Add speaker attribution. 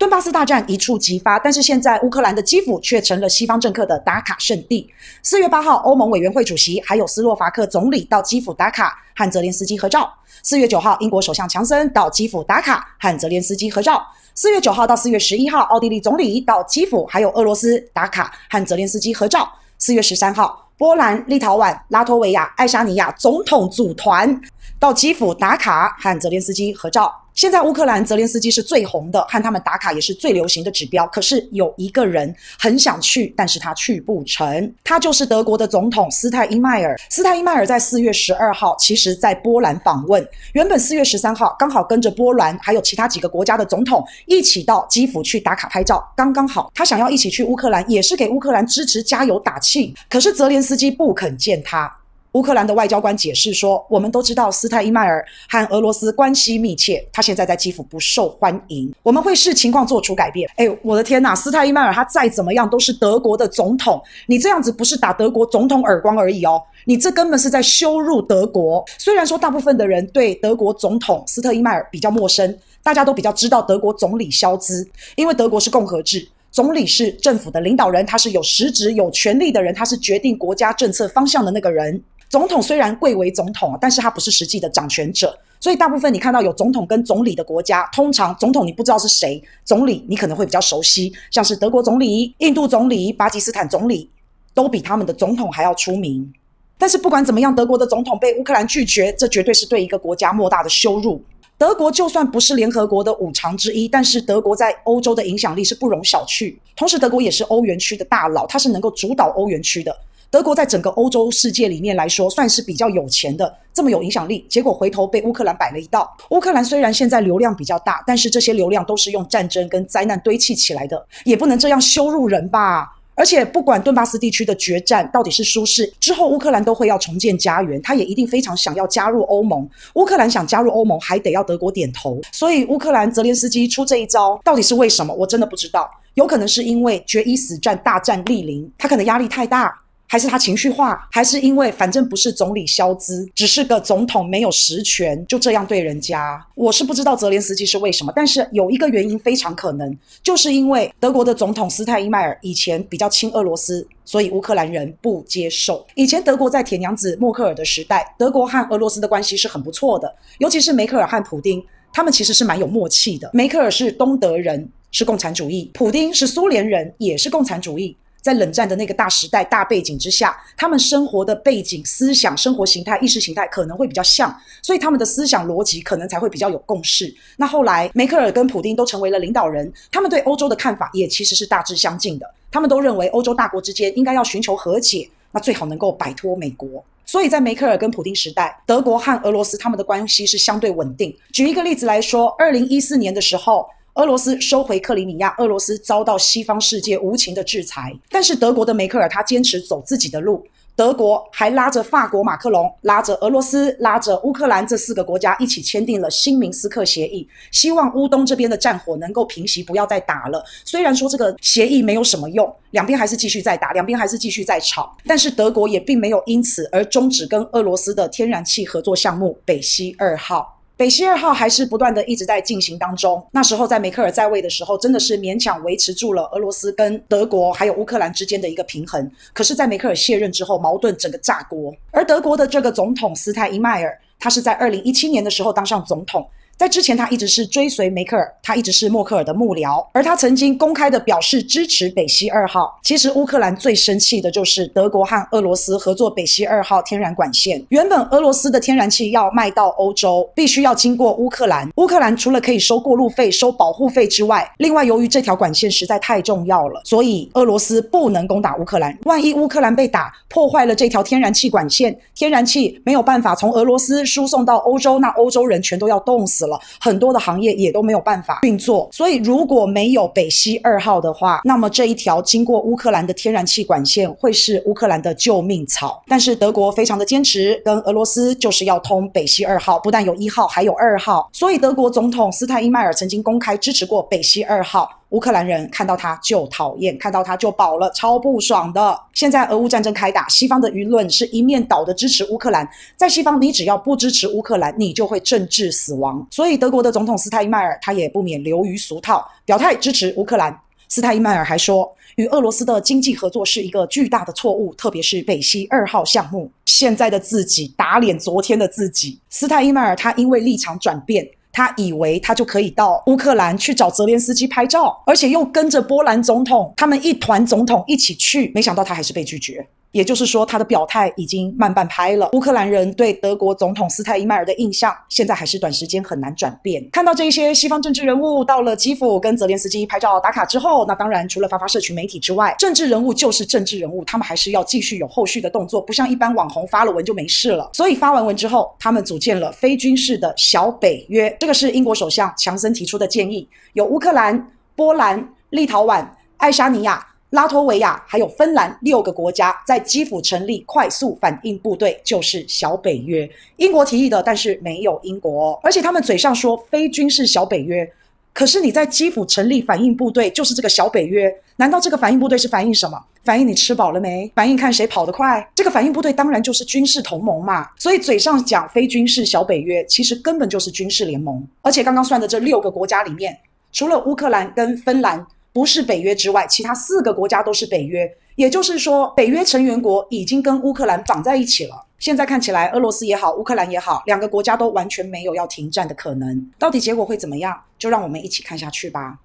Speaker 1: 顿巴斯大战一触即发，但是现在乌克兰的基辅却成了西方政客的打卡圣地。四月八号，欧盟委员会主席还有斯洛伐克总理到基辅打卡和泽连斯基合照。四月九号，英国首相强森到基辅打卡和泽连斯基合照。四月九号到四月十一号，奥地利总理到基辅还有俄罗斯打卡和泽连斯基合照。四月十三号，波兰、立陶宛、拉脱维亚、爱沙尼亚总统组团到基辅打卡和泽连斯基合照。现在乌克兰泽连斯基是最红的，和他们打卡也是最流行的指标。可是有一个人很想去，但是他去不成。他就是德国的总统斯泰因迈尔。斯泰因迈尔在四月十二号，其实在波兰访问。原本四月十三号刚好跟着波兰还有其他几个国家的总统一起到基辅去打卡拍照，刚刚好。他想要一起去乌克兰，也是给乌克兰支持加油打气。可是泽连斯基不肯见他。乌克兰的外交官解释说：“我们都知道斯泰因迈尔和俄罗斯关系密切，他现在在基辅不受欢迎。我们会视情况做出改变。”哎，我的天哪！斯泰因迈尔他再怎么样都是德国的总统，你这样子不是打德国总统耳光而已哦，你这根本是在羞辱德国。虽然说大部分的人对德国总统斯特因迈尔比较陌生，大家都比较知道德国总理肖兹，因为德国是共和制，总理是政府的领导人，他是有实职有权力的人，他是决定国家政策方向的那个人。总统虽然贵为总统，但是他不是实际的掌权者，所以大部分你看到有总统跟总理的国家，通常总统你不知道是谁，总理你可能会比较熟悉，像是德国总理、印度总理、巴基斯坦总理，都比他们的总统还要出名。但是不管怎么样，德国的总统被乌克兰拒绝，这绝对是对一个国家莫大的羞辱。德国就算不是联合国的五常之一，但是德国在欧洲的影响力是不容小觑。同时，德国也是欧元区的大佬，他是能够主导欧元区的。德国在整个欧洲世界里面来说，算是比较有钱的，这么有影响力。结果回头被乌克兰摆了一道。乌克兰虽然现在流量比较大，但是这些流量都是用战争跟灾难堆砌起来的，也不能这样羞辱人吧。而且不管顿巴斯地区的决战到底是输是，之后乌克兰都会要重建家园，他也一定非常想要加入欧盟。乌克兰想加入欧盟，还得要德国点头。所以乌克兰泽连斯基出这一招，到底是为什么？我真的不知道。有可能是因为决一死战，大战莅临，他可能压力太大。还是他情绪化，还是因为反正不是总理萧兹，只是个总统，没有实权，就这样对人家。我是不知道泽连斯基是为什么，但是有一个原因非常可能，就是因为德国的总统斯泰因迈尔以前比较亲俄罗斯，所以乌克兰人不接受。以前德国在铁娘子默克尔的时代，德国和俄罗斯的关系是很不错的，尤其是梅克尔和普丁，他们其实是蛮有默契的。梅克尔是东德人，是共产主义；普丁是苏联人，也是共产主义。在冷战的那个大时代、大背景之下，他们生活的背景、思想、生活形态、意识形态可能会比较像，所以他们的思想逻辑可能才会比较有共识。那后来，梅克尔跟普丁都成为了领导人，他们对欧洲的看法也其实是大致相近的。他们都认为欧洲大国之间应该要寻求和解，那最好能够摆脱美国。所以在梅克尔跟普丁时代，德国和俄罗斯他们的关系是相对稳定。举一个例子来说，二零一四年的时候。俄罗斯收回克里米亚，俄罗斯遭到西方世界无情的制裁。但是德国的梅克尔他坚持走自己的路，德国还拉着法国马克龙，拉着俄罗斯，拉着乌克兰这四个国家一起签订了新明斯克协议，希望乌东这边的战火能够平息，不要再打了。虽然说这个协议没有什么用，两边还是继续在打，两边还是继续在吵，但是德国也并没有因此而终止跟俄罗斯的天然气合作项目北溪二号。北溪二号还是不断的一直在进行当中。那时候在梅克尔在位的时候，真的是勉强维持住了俄罗斯跟德国还有乌克兰之间的一个平衡。可是，在梅克尔卸任之后，矛盾整个炸锅。而德国的这个总统斯泰因迈尔，他是在二零一七年的时候当上总统。在之前，他一直是追随梅克尔，他一直是默克尔的幕僚，而他曾经公开的表示支持北溪二号。其实，乌克兰最生气的就是德国和俄罗斯合作北溪二号天然管线。原本俄罗斯的天然气要卖到欧洲，必须要经过乌克兰。乌克兰除了可以收过路费、收保护费之外，另外由于这条管线实在太重要了，所以俄罗斯不能攻打乌克兰。万一乌克兰被打，破坏了这条天然气管线，天然气没有办法从俄罗斯输送到欧洲，那欧洲人全都要冻死了。很多的行业也都没有办法运作，所以如果没有北溪二号的话，那么这一条经过乌克兰的天然气管线会是乌克兰的救命草。但是德国非常的坚持，跟俄罗斯就是要通北溪二号，不但有一号，还有二号。所以德国总统斯泰因迈尔曾经公开支持过北溪二号。乌克兰人看到他就讨厌，看到他就饱了，超不爽的。现在俄乌战争开打，西方的舆论是一面倒的支持乌克兰。在西方，你只要不支持乌克兰，你就会政治死亡。所以德国的总统施泰因迈尔他也不免流于俗套，表态支持乌克兰。施泰因迈尔还说，与俄罗斯的经济合作是一个巨大的错误，特别是北溪二号项目。现在的自己打脸昨天的自己。施泰因迈尔他因为立场转变，他以为他就可以到乌克兰去找泽连斯基拍照，而且又跟着波兰总统他们一团总统一起去，没想到他还是被拒绝。也就是说，他的表态已经慢半拍了。乌克兰人对德国总统施泰因迈尔的印象，现在还是短时间很难转变。看到这一些西方政治人物到了基辅跟泽连斯基拍照打卡之后，那当然除了发发社群媒体之外，政治人物就是政治人物，他们还是要继续有后续的动作，不像一般网红发了文就没事了。所以发完文之后，他们组建了非军事的小北约，这个是英国首相强森提出的建议，有乌克兰、波兰、立陶宛、爱沙尼亚。拉脱维亚还有芬兰六个国家在基辅成立快速反应部队，就是小北约。英国提议的，但是没有英国，而且他们嘴上说非军事小北约，可是你在基辅成立反应部队，就是这个小北约。难道这个反应部队是反映什么？反映你吃饱了没？反映看谁跑得快？这个反应部队当然就是军事同盟嘛。所以嘴上讲非军事小北约，其实根本就是军事联盟。而且刚刚算的这六个国家里面，除了乌克兰跟芬兰。不是北约之外，其他四个国家都是北约，也就是说，北约成员国已经跟乌克兰绑在一起了。现在看起来，俄罗斯也好，乌克兰也好，两个国家都完全没有要停战的可能。到底结果会怎么样？就让我们一起看下去吧。